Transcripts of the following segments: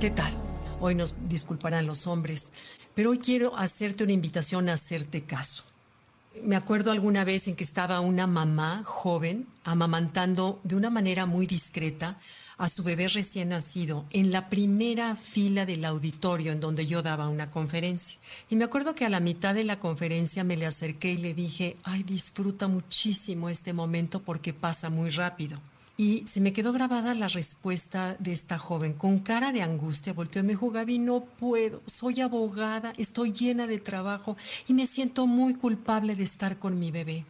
¿Qué tal? Hoy nos disculparán los hombres, pero hoy quiero hacerte una invitación a hacerte caso. Me acuerdo alguna vez en que estaba una mamá joven amamantando de una manera muy discreta a su bebé recién nacido en la primera fila del auditorio en donde yo daba una conferencia. Y me acuerdo que a la mitad de la conferencia me le acerqué y le dije, ay, disfruta muchísimo este momento porque pasa muy rápido. Y se me quedó grabada la respuesta de esta joven. Con cara de angustia volteó y me dijo, Gaby, no puedo, soy abogada, estoy llena de trabajo y me siento muy culpable de estar con mi bebé.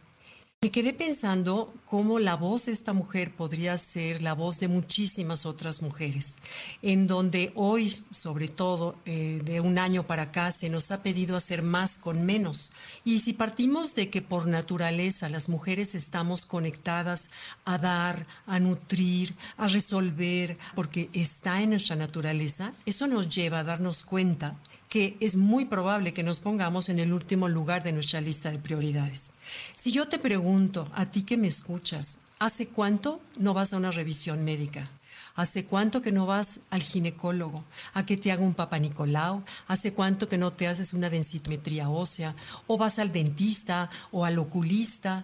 Me quedé pensando cómo la voz de esta mujer podría ser la voz de muchísimas otras mujeres, en donde hoy, sobre todo eh, de un año para acá, se nos ha pedido hacer más con menos. Y si partimos de que por naturaleza las mujeres estamos conectadas a dar, a nutrir, a resolver, porque está en nuestra naturaleza, eso nos lleva a darnos cuenta que es muy probable que nos pongamos en el último lugar de nuestra lista de prioridades. Si yo te pregunto, a ti que me escuchas, ¿hace cuánto no vas a una revisión médica? ¿Hace cuánto que no vas al ginecólogo a que te haga un papá Nicolau? ¿Hace cuánto que no te haces una densitometría ósea? ¿O vas al dentista o al oculista?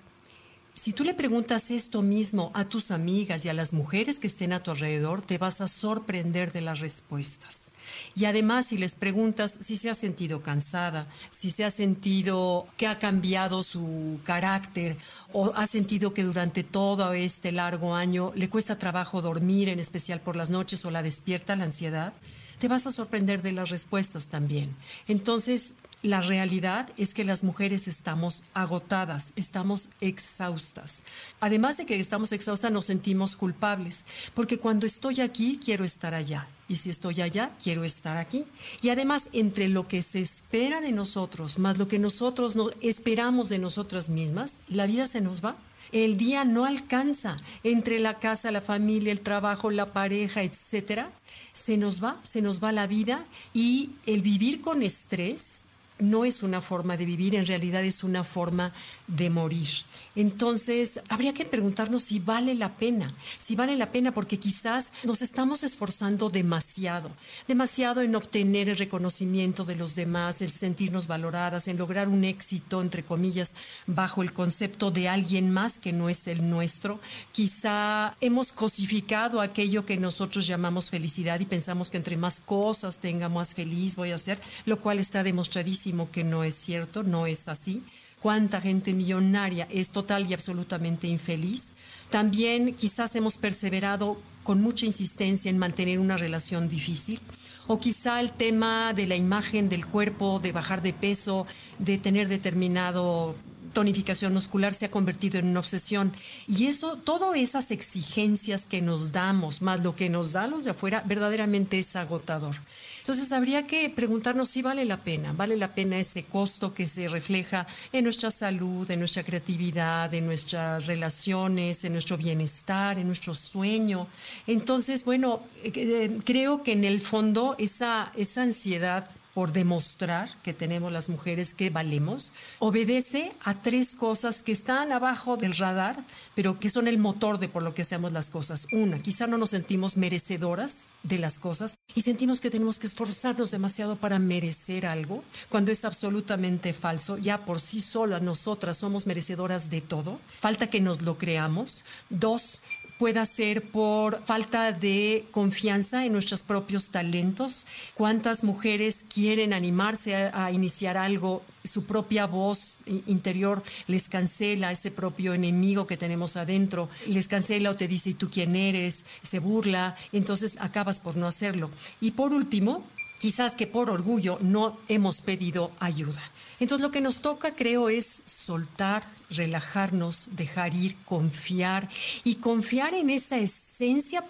Si tú le preguntas esto mismo a tus amigas y a las mujeres que estén a tu alrededor, te vas a sorprender de las respuestas. Y además, si les preguntas si se ha sentido cansada, si se ha sentido que ha cambiado su carácter o ha sentido que durante todo este largo año le cuesta trabajo dormir, en especial por las noches, o la despierta la ansiedad, te vas a sorprender de las respuestas también. Entonces, la realidad es que las mujeres estamos agotadas, estamos exhaustas. Además de que estamos exhaustas, nos sentimos culpables, porque cuando estoy aquí, quiero estar allá. Y si estoy allá, quiero estar aquí. Y además, entre lo que se espera de nosotros, más lo que nosotros no esperamos de nosotras mismas, la vida se nos va. El día no alcanza entre la casa, la familia, el trabajo, la pareja, etcétera. Se nos va, se nos va la vida y el vivir con estrés no es una forma de vivir, en realidad es una forma de morir. Entonces, habría que preguntarnos si vale la pena, si vale la pena porque quizás nos estamos esforzando demasiado, demasiado en obtener el reconocimiento de los demás, en sentirnos valoradas, en lograr un éxito, entre comillas, bajo el concepto de alguien más que no es el nuestro. Quizá hemos cosificado aquello que nosotros llamamos felicidad y pensamos que entre más cosas tenga, más feliz voy a ser, lo cual está demostradísimo que no es cierto, no es así. Cuánta gente millonaria es total y absolutamente infeliz. También quizás hemos perseverado con mucha insistencia en mantener una relación difícil. O quizá el tema de la imagen del cuerpo, de bajar de peso, de tener determinado tonificación muscular se ha convertido en una obsesión. Y eso, todas esas exigencias que nos damos, más lo que nos da los de afuera, verdaderamente es agotador. Entonces habría que preguntarnos si vale la pena, vale la pena ese costo que se refleja en nuestra salud, en nuestra creatividad, en nuestras relaciones, en nuestro bienestar, en nuestro sueño. Entonces, bueno, eh, creo que en el fondo esa, esa ansiedad por demostrar que tenemos las mujeres que valemos, obedece a tres cosas que están abajo del radar, pero que son el motor de por lo que hacemos las cosas. Una, quizá no nos sentimos merecedoras de las cosas y sentimos que tenemos que esforzarnos demasiado para merecer algo, cuando es absolutamente falso. Ya por sí solas nosotras somos merecedoras de todo. Falta que nos lo creamos. Dos, pueda ser por falta de confianza en nuestros propios talentos. ¿Cuántas mujeres quieren animarse a, iniciar algo? Su propia voz interior les cancela ese propio enemigo que tenemos adentro, les cancela o te dice, ¿y tú quién eres? Se burla, entonces acabas por no hacerlo. Y por último, quizás que por orgullo no hemos pedido ayuda. Entonces lo que nos toca, creo, es soltar, relajarnos, dejar ir, confiar y confiar en esta esencia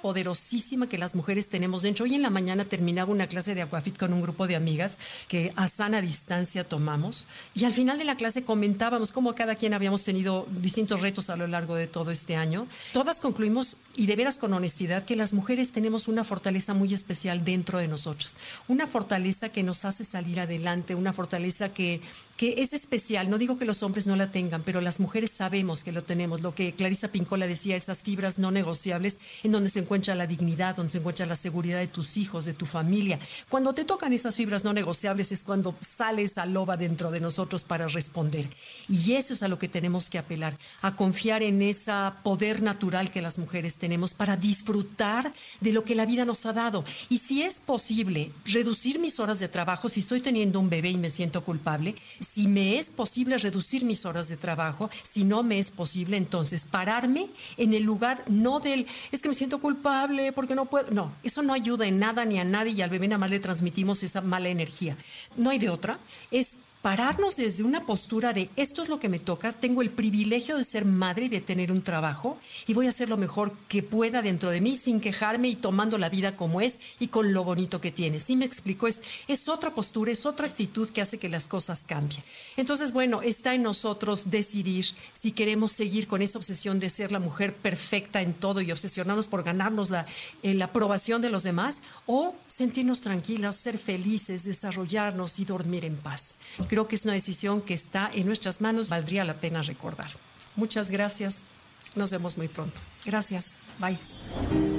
poderosísima que las mujeres tenemos dentro. Hoy en la mañana terminaba una clase de Aquafit con un grupo de amigas que a sana distancia tomamos y al final de la clase comentábamos cómo cada quien habíamos tenido distintos retos a lo largo de todo este año. Todas concluimos y de veras con honestidad que las mujeres tenemos una fortaleza muy especial dentro de nosotras, una fortaleza que nos hace salir adelante, una fortaleza que que es especial. No digo que los hombres no la tengan, pero las mujeres sabemos que lo tenemos. Lo que Clarisa Pincola decía, esas fibras no negociables. En donde se encuentra la dignidad, donde se encuentra la seguridad de tus hijos, de tu familia. Cuando te tocan esas fibras no negociables es cuando sale esa loba dentro de nosotros para responder. Y eso es a lo que tenemos que apelar, a confiar en ese poder natural que las mujeres tenemos para disfrutar de lo que la vida nos ha dado. Y si es posible reducir mis horas de trabajo, si estoy teniendo un bebé y me siento culpable, si me es posible reducir mis horas de trabajo, si no me es posible, entonces pararme en el lugar no del, me siento culpable porque no puedo, no, eso no ayuda en nada ni a nadie y al bebé nada más le transmitimos esa mala energía. No hay de otra, es pararnos desde una postura de esto es lo que me toca, tengo el privilegio de ser madre y de tener un trabajo y voy a hacer lo mejor que pueda dentro de mí sin quejarme y tomando la vida como es y con lo bonito que tiene. Si me explico, es, es otra postura, es otra actitud que hace que las cosas cambien. Entonces, bueno, está en nosotros decidir si queremos seguir con esa obsesión de ser la mujer perfecta en todo y obsesionarnos por ganarnos la, eh, la aprobación de los demás o sentirnos tranquilas, ser felices, desarrollarnos y dormir en paz. Creo que es una decisión que está en nuestras manos, valdría la pena recordar. Muchas gracias. Nos vemos muy pronto. Gracias. Bye.